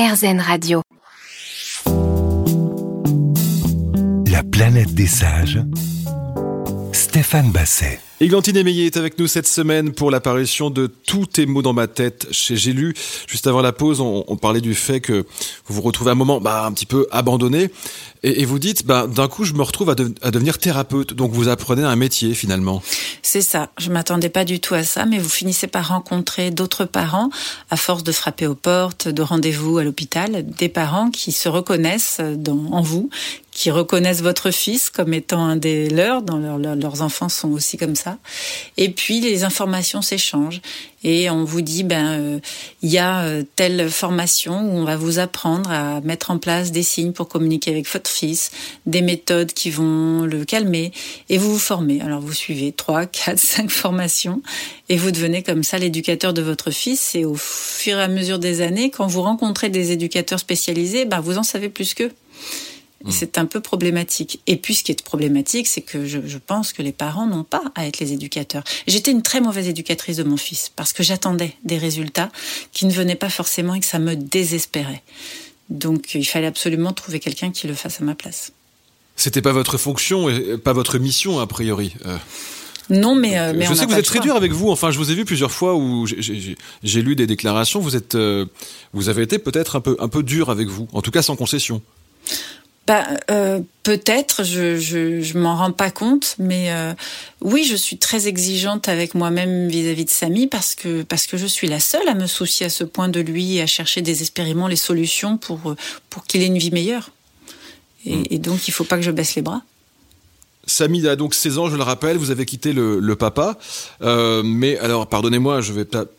RZN Radio. La planète des sages. Stéphane Basset. Églantine Émeillé est avec nous cette semaine pour l'apparition de Tous tes mots dans ma tête chez J'ai lu. Juste avant la pause, on, parlait du fait que vous vous retrouvez à un moment bah, un petit peu abandonné et, vous dites bah, d'un coup je me retrouve à, à, devenir thérapeute. Donc vous apprenez un métier finalement. C'est ça. Je m'attendais pas du tout à ça, mais vous finissez par rencontrer d'autres parents à force de frapper aux portes, de rendez-vous à l'hôpital, des parents qui se reconnaissent dans, en vous, qui reconnaissent votre fils comme étant un des leurs, dans leur, leur, leurs enfants sont aussi comme ça. Et puis les informations s'échangent et on vous dit ben il euh, y a euh, telle formation où on va vous apprendre à mettre en place des signes pour communiquer avec votre fils, des méthodes qui vont le calmer et vous vous formez. Alors vous suivez trois, quatre, cinq formations et vous devenez comme ça l'éducateur de votre fils et au fur et à mesure des années quand vous rencontrez des éducateurs spécialisés, ben vous en savez plus qu'eux. Mmh. C'est un peu problématique. Et puis, ce qui est problématique, c'est que je, je, pense que les parents n'ont pas à être les éducateurs. J'étais une très mauvaise éducatrice de mon fils parce que j'attendais des résultats qui ne venaient pas forcément et que ça me désespérait. Donc, il fallait absolument trouver quelqu'un qui le fasse à ma place. C'était pas votre fonction et pas votre mission, a priori. Euh... Non, mais, euh, mais je sais que vous êtes très dur avec vous. Enfin, je vous ai vu plusieurs fois où j'ai lu des déclarations. Vous êtes, euh, vous avez été peut-être un peu, un peu dur avec vous. En tout cas, sans concession. Bah, euh, peut-être, je, je, je m'en rends pas compte, mais euh, oui, je suis très exigeante avec moi-même vis-à-vis de Samy parce que parce que je suis la seule à me soucier à ce point de lui et à chercher désespérément les solutions pour pour qu'il ait une vie meilleure. Et, mmh. et donc, il faut pas que je baisse les bras. Samy a donc 16 ans, je le rappelle, vous avez quitté le, le papa. Euh, mais alors, pardonnez-moi, je vais peut-être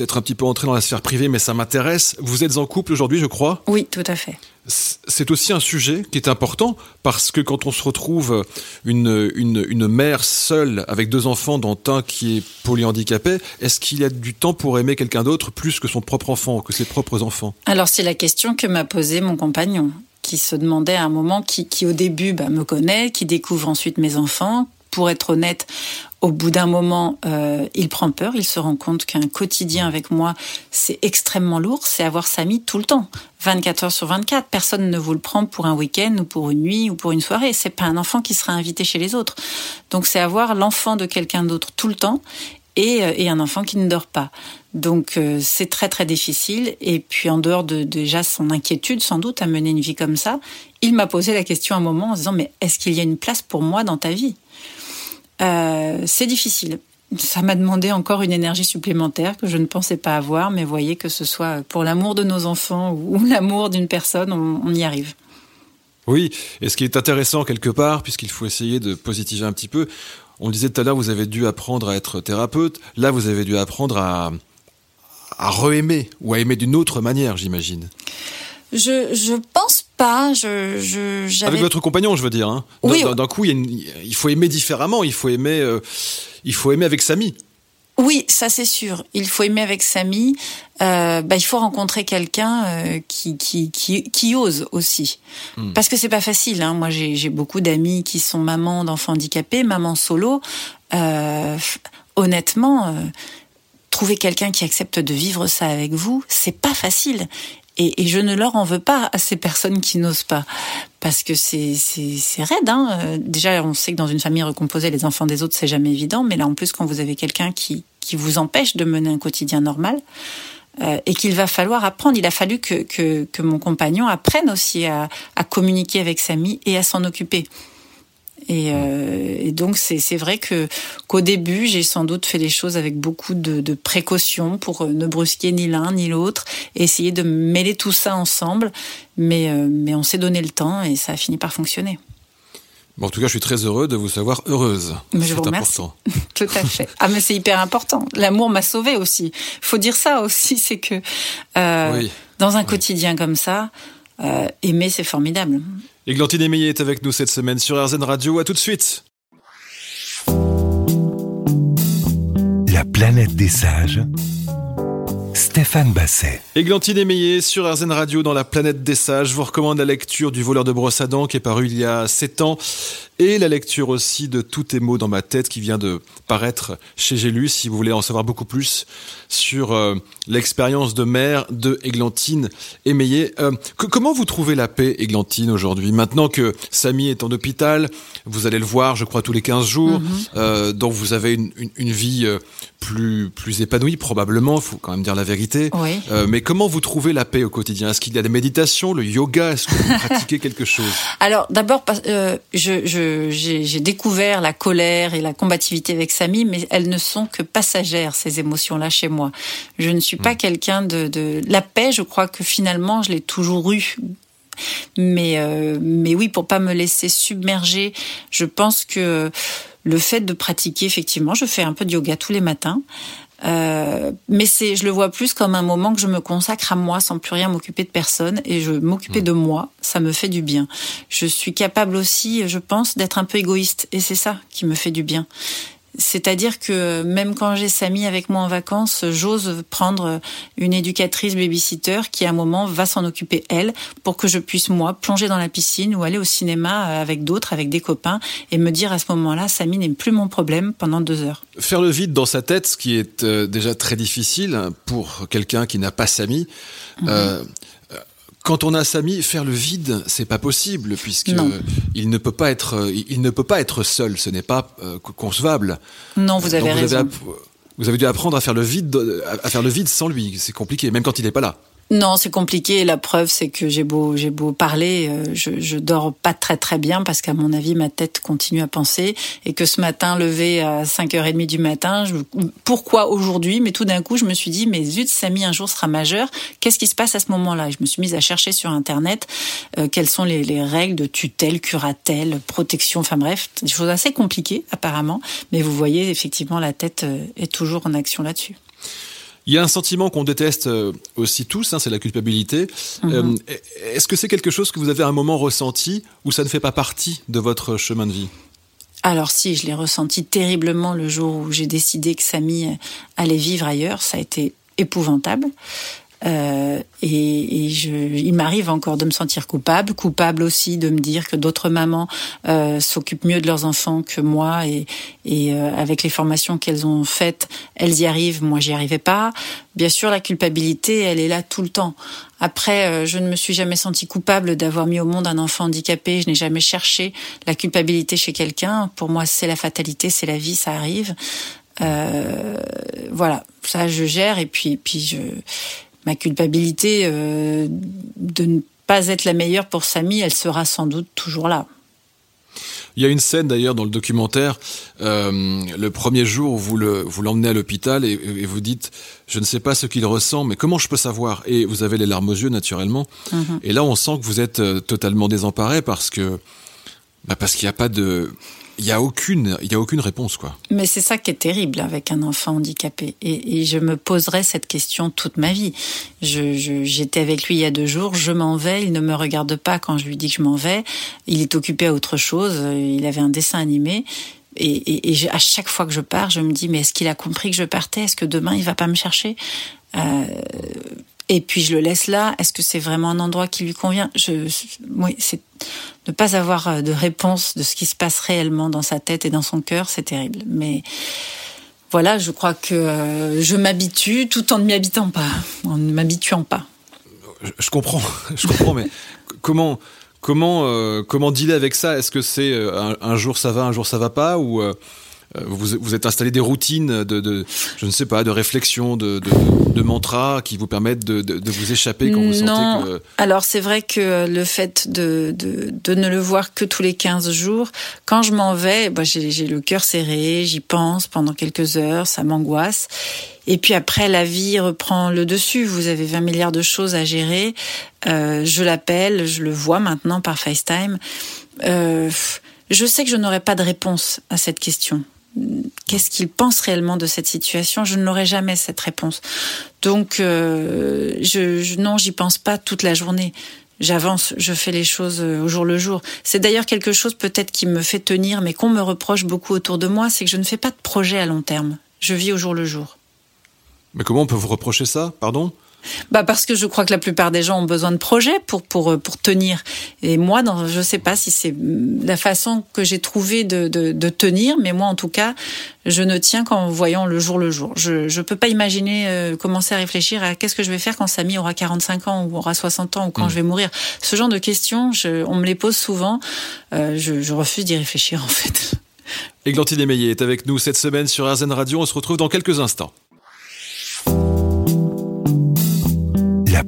un petit peu entrer dans la sphère privée, mais ça m'intéresse. Vous êtes en couple aujourd'hui, je crois Oui, tout à fait. C'est aussi un sujet qui est important parce que quand on se retrouve une, une, une mère seule avec deux enfants, dont un qui est polyhandicapé, est-ce qu'il y a du temps pour aimer quelqu'un d'autre plus que son propre enfant, que ses propres enfants? Alors c'est la question que m'a posée mon compagnon qui se demandait à un moment, qui, qui au début bah, me connaît, qui découvre ensuite mes enfants. Pour être honnête, au bout d'un moment, euh, il prend peur, il se rend compte qu'un quotidien avec moi, c'est extrêmement lourd, c'est avoir Samy tout le temps, 24 heures sur 24. Personne ne vous le prend pour un week-end ou pour une nuit ou pour une soirée. C'est pas un enfant qui sera invité chez les autres. Donc c'est avoir l'enfant de quelqu'un d'autre tout le temps et, et, un enfant qui ne dort pas. Donc euh, c'est très très difficile. Et puis en dehors de déjà son inquiétude sans doute à mener une vie comme ça, il m'a posé la question un moment en se disant mais est-ce qu'il y a une place pour moi dans ta vie? Euh, C'est difficile. Ça m'a demandé encore une énergie supplémentaire que je ne pensais pas avoir, mais voyez que ce soit pour l'amour de nos enfants ou l'amour d'une personne, on, on y arrive. Oui, et ce qui est intéressant quelque part, puisqu'il faut essayer de positiver un petit peu, on le disait tout à l'heure, vous avez dû apprendre à être thérapeute. Là, vous avez dû apprendre à, à re-aimer ou à aimer d'une autre manière, j'imagine. Je, je pense pas. Je, je, Avec votre compagnon, je veux dire. Hein. Oui. D'un coup, il, une, il, faut aimer différemment. Il faut aimer, euh, il faut aimer avec Samy. Oui, ça c'est sûr. Il faut aimer avec Samy. Euh, bah, il faut rencontrer quelqu'un euh, qui, qui, qui, qui, ose aussi. Mm. Parce que c'est pas facile. Hein. Moi, j'ai beaucoup d'amis qui sont mamans d'enfants handicapés, mamans solo. Euh, honnêtement, trouver quelqu'un qui accepte de vivre ça avec vous, c'est pas facile. Et, et, je ne leur en veux pas à ces personnes qui n'osent pas, parce que c'est raide. Hein. Déjà, on sait que dans une famille recomposée, les enfants des autres, c'est jamais évident. Mais là, en plus, quand vous avez quelqu'un qui qui vous empêche de mener un quotidien normal, euh, et qu'il va falloir apprendre. Il a fallu que que, que mon compagnon apprenne aussi à, à communiquer avec Samy et à s'en occuper. Et, euh, et, donc c'est vrai que qu'au début j'ai sans doute fait les choses avec beaucoup de, de précautions pour ne brusquer ni l'un ni l'autre, essayer de mêler tout ça ensemble. Mais euh, mais on s'est donné le temps et ça a fini par fonctionner. Bon, en tout cas, je suis très heureux de vous savoir heureuse. Mais je vous remercie. Tout à fait. Ah, mais c'est hyper important. L'amour m'a sauvée aussi. Faut dire ça aussi, c'est que euh, oui. dans un oui. quotidien comme ça, euh, aimer, c'est formidable. Églantine Émeillé est avec nous cette semaine sur RZN Radio. À tout de suite. La planète des sages. Stéphane Basset. Églantine Émeillé sur RZN Radio dans la planète des sages. Je vous recommande la lecture du voleur de brosse à dents qui est paru il y a 7 ans et la lecture aussi de Tous tes mots dans ma tête qui vient de paraître chez J'ai lu si vous voulez en savoir beaucoup plus sur euh, l'expérience de mère de Églantine Émeillé. Euh, comment vous trouvez la paix, Églantine, aujourd'hui? Maintenant que Samy est en hôpital, vous allez le voir, je crois, tous les 15 jours, mhm. euh, donc vous avez une, une, une vie plus, plus épanouie, probablement, il faut quand même dire la vérité. Oui. Euh, mais comment vous trouvez la paix au quotidien? Est-ce qu'il y a des méditations, le yoga? Est-ce que vous pratiquez quelque chose? Alors d'abord, euh, je, je, j'ai découvert la colère et la combativité avec Samy, mais elles ne sont que passagères, ces émotions-là, chez moi. Je ne suis pas Mm. quelqu'un de, de... La paix, je crois que finalement, je l'ai toujours eue. Mais, euh, mais oui, pour pas me laisser submerger, je pense que le fait de pratiquer, effectivement, je fais un peu de yoga tous les matins. Euh, mais c'est, je le vois plus comme un moment que je me consacre à moi sans plus rien m'occuper de personne et je m'occuper de moi, ça me fait du bien. Je suis capable aussi, je pense, d'être un peu égoïste et c'est ça qui me fait du bien. C'est-à-dire que même quand j'ai Samy avec moi en vacances, j'ose prendre une éducatrice babysitter qui à un moment va s'en occuper elle pour que je puisse moi plonger dans la piscine ou aller au cinéma avec d'autres, avec des copains et me dire à ce moment-là, Samy n'est plus mon problème pendant deux heures. Faire le vide dans sa tête, ce qui est euh, déjà très difficile pour quelqu'un qui n'a pas Samy. Mhm. Euh, quand on a Samy, faire le vide, c'est pas possible puisque Non. il ne peut pas être, il ne peut pas être seul. Ce n'est pas euh, concevable. Non, vous avez Donc raison. app- vous avez dû apprendre à faire le vide, de- à à faire le vide sans lui. C'est compliqué, même quand il n'est pas là. Non, c'est compliqué. La preuve, c'est que j'ai beau, j'ai beau parler, euh, je, je dors pas très très bien parce qu'à mon avis, ma tête continue à penser et que ce matin, levé à 5h30 du matin, je, pourquoi aujourd'hui? Mais tout d'un coup, je me suis dit, mais zut, Samy un jour sera majeur. Qu'est-ce qui se passe à ce moment-là? Je me suis mise à chercher sur Internet euh, quelles sont les, les règles de tutelle, curatelle, protection, enfin bref, des choses assez compliquées apparemment. Mais vous voyez, effectivement, la tête euh, est toujours en action là-dessus. Il y a un sentiment qu'on déteste euh, aussi tous, hein, c'est la culpabilité. Mhm. Euh, Est-ce que c'est quelque chose que vous avez à un moment ressenti ou ça ne fait pas partie de votre chemin de vie? Alors si, je l'ai ressenti terriblement le jour où j'ai décidé que Samy allait vivre ailleurs. Ça a été épouvantable. Euh, et, et je, il m'arrive encore de me sentir coupable, coupable aussi de me dire que d'autres mamans euh, s'occupent mieux de leurs enfants que moi et, et euh, avec les formations qu'elles ont faites, elles y arrivent, moi j'y arrivais pas. Bien sûr, la culpabilité, elle est là tout le temps. Après, euh, je ne me suis jamais sentie coupable d'avoir mis au monde un enfant handicapé. Je n'ai jamais cherché la culpabilité chez quelqu'un. Pour moi, c'est la fatalité, c'est la vie, ça arrive. Euh, voilà, ça je gère et puis puis je ma culpabilité euh, de ne pas être la meilleure pour Samy, elle sera sans doute toujours là. Il y a une scène d'ailleurs dans le documentaire, euh, le premier jour où vous le vous l'emmenez à l'hôpital et, et vous dites je ne sais pas ce qu'il ressent mais comment je peux savoir? Et vous avez les larmes aux yeux naturellement Mhm. et là on sent que vous êtes euh, totalement désemparé parce que bah parce qu'il n'y a pas de il y a aucune y a aucune réponse quoi. Mais c'est ça qui est terrible avec un enfant handicapé. Et, je me poserai cette question toute ma vie. J'étais avec lui il y a deux jours, je m'en vais, il ne me regarde pas quand je lui dis que je m'en vais. Il est occupé à autre chose, il avait un dessin animé. Et, et, à chaque fois que je pars, je me dis, mais est-ce qu'il a compris que je partais? Est-ce que demain, il va pas me chercher? Euh, Et puis je le laisse là. Est-ce que c'est vraiment un endroit qui lui convient? Ne pas avoir euh, de réponse de ce qui se passe réellement dans sa tête et dans son cœur, c'est terrible. Mais voilà, je crois que euh, je m'habitue tout en ne m'y habitant pas, en ne m'habituant pas. Je, comprends je comprends mais comment comment euh, comment dealer avec ça? Est-ce que c'est un, jour ça va un jour ça va pas? Ou vous vous êtes installé des routines de, de je ne sais pas de réflexion de de, de mantras qui vous permettent de, de, de vous échapper quand vous non. sentez que Alors c'est vrai que le fait de, de, de ne le voir que tous les 15 jours, quand je m'en vais, bah, j'ai j'ai le cœur serré, j'y pense pendant quelques heures, ça m'angoisse. Et puis après, la vie reprend le dessus. Vous avez 20 milliards de choses à gérer. Euh, je l'appelle, je le vois maintenant par FaceTime. Euh, je sais que je n'aurai pas de réponse à cette question. Qu'est-ce qu'il pense réellement de cette situation? Je ne l'aurai jamais cette réponse. Donc, euh, je, je, non, j'y pense pas toute la journée. J'avance, je fais les choses euh, au jour le jour. C'est d'ailleurs quelque chose peut-être qui me fait tenir, mais qu'on me reproche beaucoup autour de moi, c'est que je ne fais pas de projet à long terme. Je vis au jour le jour. Mais comment on peut vous reprocher ça? Pardon? Bah parce que je crois que la plupart des gens ont besoin de projets pour pour pour tenir. Et moi, dans, je sais pas si c'est la façon que j'ai trouvé de, de, de, tenir, mais moi en tout cas, je ne tiens qu'en voyant le jour le jour. Je je peux pas imaginer euh, commencer à réfléchir à qu'est-ce que je vais faire quand Samy aura 45 ans ou aura 60 ans ou quand mm. je vais mourir. Ce genre de questions, je, on me les pose souvent. Euh, je, je refuse d'y réfléchir en fait. Églantine Émeillé est avec nous cette semaine sur RZN Radio. On se retrouve dans quelques instants.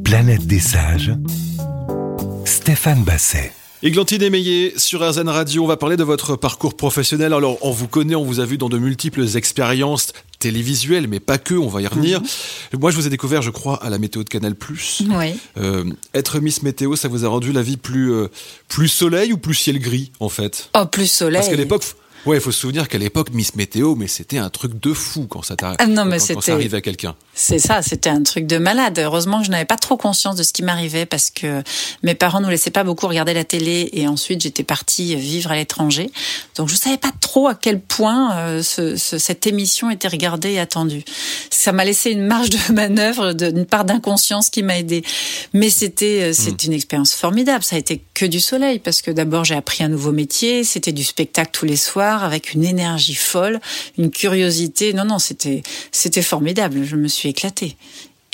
Planète des sages, Stéphane Basset. Églantine Émeillé sur RZN Radio, on va parler de votre parcours professionnel. Alors, on vous connaît, on vous a vu dans de multiples expériences télévisuelles, mais pas que, on va y revenir. Mhm. Moi, je vous ai découvert, je crois, à la météo de Canal+. Oui. Euh, être Miss Météo, ça vous a rendu la vie plus, euh, plus soleil ou plus ciel gris, en fait? Oh, plus soleil. Parce qu'à l'époque, Ouais, il faut se souvenir qu'à l'époque, Miss Météo, mais c'était un truc de fou quand ça, ah non, mais quand, quand ça arrivait à quelqu'un. C'est ça, c'était un truc de malade. Heureusement que je n'avais pas trop conscience de ce qui m'arrivait parce que mes parents nous laissaient pas beaucoup regarder la télé et ensuite j'étais partie vivre à l'étranger. Donc je savais pas trop à quel point euh, ce, ce, cette émission était regardée et attendue. Ça m'a laissé une marge de manœuvre, une part d'inconscience qui m'a aidée. Mais c'était euh, c'est hmm. une expérience formidable. Ça a été que du soleil parce que d'abord j'ai appris un nouveau métier, c'était du spectacle tous les soirs avec une énergie folle, une curiosité. Non, non, c'était c'était formidable. Je me suis éclatée.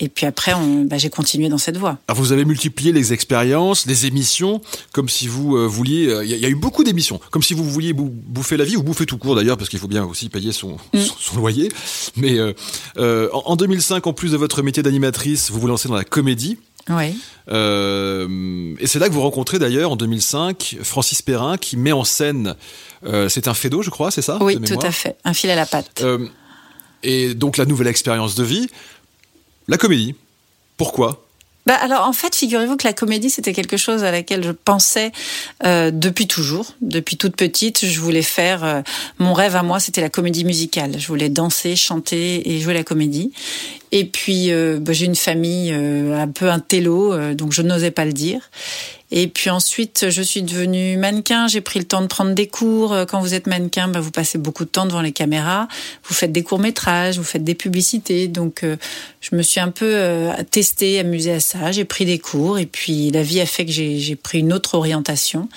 Et puis après, bah, j'ai continué dans cette voie. Alors vous avez multiplié les expériences, les émissions, comme si vous euh, vouliez. Euh, il y, a eu beaucoup d'émissions, comme si vous vouliez bouffer la vie ou bouffer tout court d'ailleurs, parce qu'il faut bien aussi payer son, mm. son, loyer. Mais euh, en 2005, en plus de votre métier d'animatrice, vous vous lancez dans la comédie. Oui. Euh, et c'est là que vous rencontrez d'ailleurs en 2005 Francis Perrin qui met en scène. Euh, c'est un fédo, je crois, c'est ça Oui, tout à fait. Un fil à la patte. Euh, et donc la nouvelle expérience de vie, la comédie. Pourquoi? Bah alors en fait, figurez-vous que la comédie c'était quelque chose à laquelle je pensais euh, depuis toujours, depuis toute petite. Je voulais faire euh, mon rêve à moi, c'était la comédie musicale. Je voulais danser, chanter et jouer la comédie. Et puis euh, bah, j'ai une famille euh, un peu un télo, donc je n'osais pas le dire. Et puis ensuite, je suis devenue mannequin. J'ai pris le temps de prendre des cours. Quand vous êtes mannequin, bah, vous passez beaucoup de temps devant les caméras. Vous faites des courts métrages, vous faites des publicités. Donc, euh, je me suis un peu euh, testée, amusée à ça. J'ai pris des cours et puis la vie a fait que j'ai pris une autre orientation.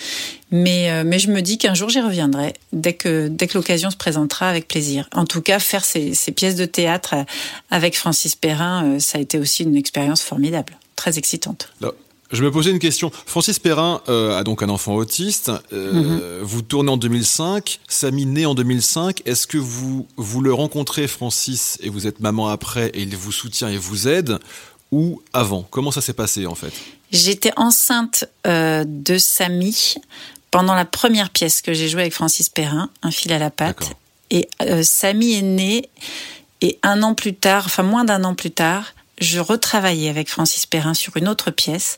Mais, euh, mais je me dis qu'un jour j'y reviendrai, dès que, dès que l'occasion se présentera, avec plaisir. En tout cas, faire ces, ces pièces de théâtre avec Francis Perrin, ça a été aussi une expérience formidable, très excitante. Je me posais une question. Francis Perrin euh, a donc un enfant autiste. Euh, mhm. Vous tournez en 2005. Samy né en 2005. Est-ce que vous, vous le rencontrez, Francis, et vous êtes maman après, et il vous soutient et vous aide, ou avant? Comment ça s'est passé en fait? J'étais enceinte euh, de Samy pendant la première pièce que j'ai jouée avec Francis Perrin, Un fil à la patte. Et Samy est né, et un an plus tard, enfin moins d'un an plus tard, je retravaillais avec Francis Perrin sur une autre pièce.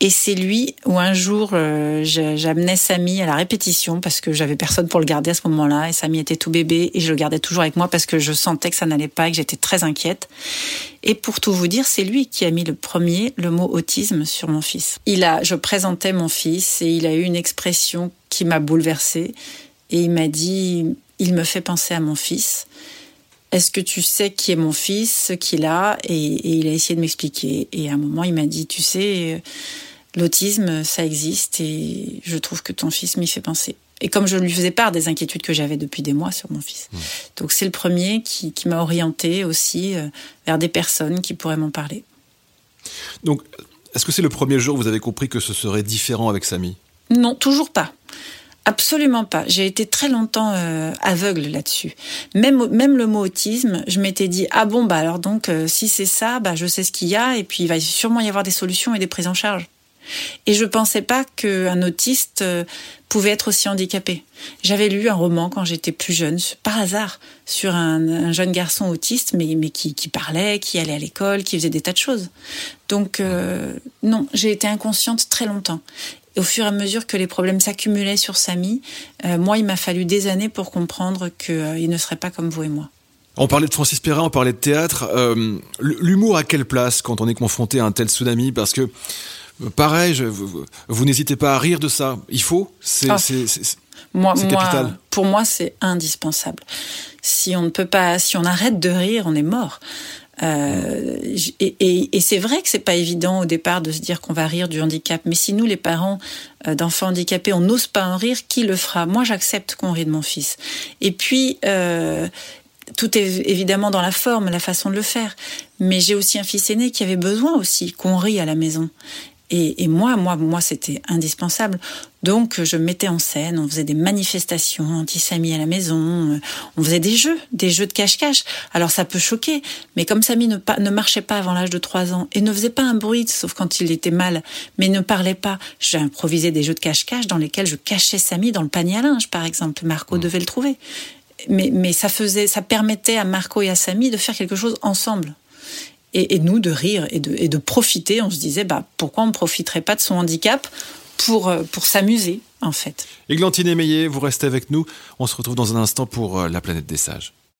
Et c'est lui où un jour euh, j'amenais Samy à la répétition parce que j'avais personne pour le garder à ce moment-là et Samy était tout bébé et je le gardais toujours avec moi parce que je sentais que ça n'allait pas et que j'étais très inquiète. Et pour tout vous dire, c'est lui qui a mis le premier le mot autisme sur mon fils. Il a, je présentais mon fils et il a eu une expression qui m'a bouleversée et il m'a dit, il me fait penser à mon fils. Est-ce que tu sais qui est mon fils, ce qu'il a et, il a essayé de m'expliquer. Et à un moment, il m'a dit, tu sais, l'autisme, ça existe et je trouve que ton fils m'y fait penser. Et comme je lui faisais part des inquiétudes que j'avais depuis des mois sur mon fils. Mmh. Donc c'est le premier qui, m'a orienté aussi euh, vers des personnes qui pourraient m'en parler. Donc, est-ce que c'est le premier jour où vous avez compris que ce serait différent avec Samy? Non, toujours pas. Absolument pas. J'ai été très longtemps euh, aveugle là-dessus. Même même le mot autisme, je m'étais dit ah bon bah alors donc euh, si c'est ça, bah je sais ce qu'il y a et puis il va sûrement y avoir des solutions et des prises en charge. Et je pensais pas qu'un autiste euh, pouvait être aussi handicapé. J'avais lu un roman quand j'étais plus jeune, par hasard, sur un, jeune garçon autiste, mais, mais qui, qui, parlait, qui allait à l'école, qui faisait des tas de choses. Donc non, j'ai été inconsciente très longtemps. Et au fur et à mesure que les problèmes s'accumulaient sur Samy, euh, moi, il m'a fallu des années pour comprendre qu'il euh, ne serait pas comme vous et moi. On parlait de Francis Perrin, on parlait de théâtre. Euh, l'humour à quelle place quand on est confronté à un tel tsunami? Parce que, pareil, vous, n'hésitez pas à rire de ça. Il faut C'est ah. capital. pour moi, c'est indispensable. Si on ne peut pas, si on arrête de rire, on est mort. Euh, et, c'est vrai que c'est pas évident au départ de se dire qu'on va rire du handicap. Mais si nous, les parents euh, d'enfants handicapés, on n'ose pas en rire, qui le fera? Moi, j'accepte qu'on rit de mon fils. Et puis, euh, tout est évidemment dans la forme, la façon de le faire. Mais j'ai aussi un fils aîné qui avait besoin aussi qu'on rit à la maison. Et, moi, moi, moi, c'était indispensable. Donc, je mettais en scène, on faisait des manifestations anti-Samy à la maison, on faisait des jeux, des jeux de cache-cache. Alors, ça peut choquer, mais comme Samy ne, ne marchait pas avant l'âge de 3 ans et ne faisait pas un bruit, sauf quand il était mal, mais ne parlait pas, j'ai improvisé des jeux de cache-cache dans lesquels je cachais Samy dans le panier à linge, par exemple. Marco mmh. devait le trouver. Mais, mais ça faisait, ça permettait à Marco et à Samy de faire quelque chose ensemble et, nous de rire et de, de profiter. On se disait, bah, pourquoi on ne profiterait pas de son handicap pour, euh, pour s'amuser, en fait? Églantine Meillet, vous restez avec nous. On se retrouve dans un instant pour euh, La planète des sages.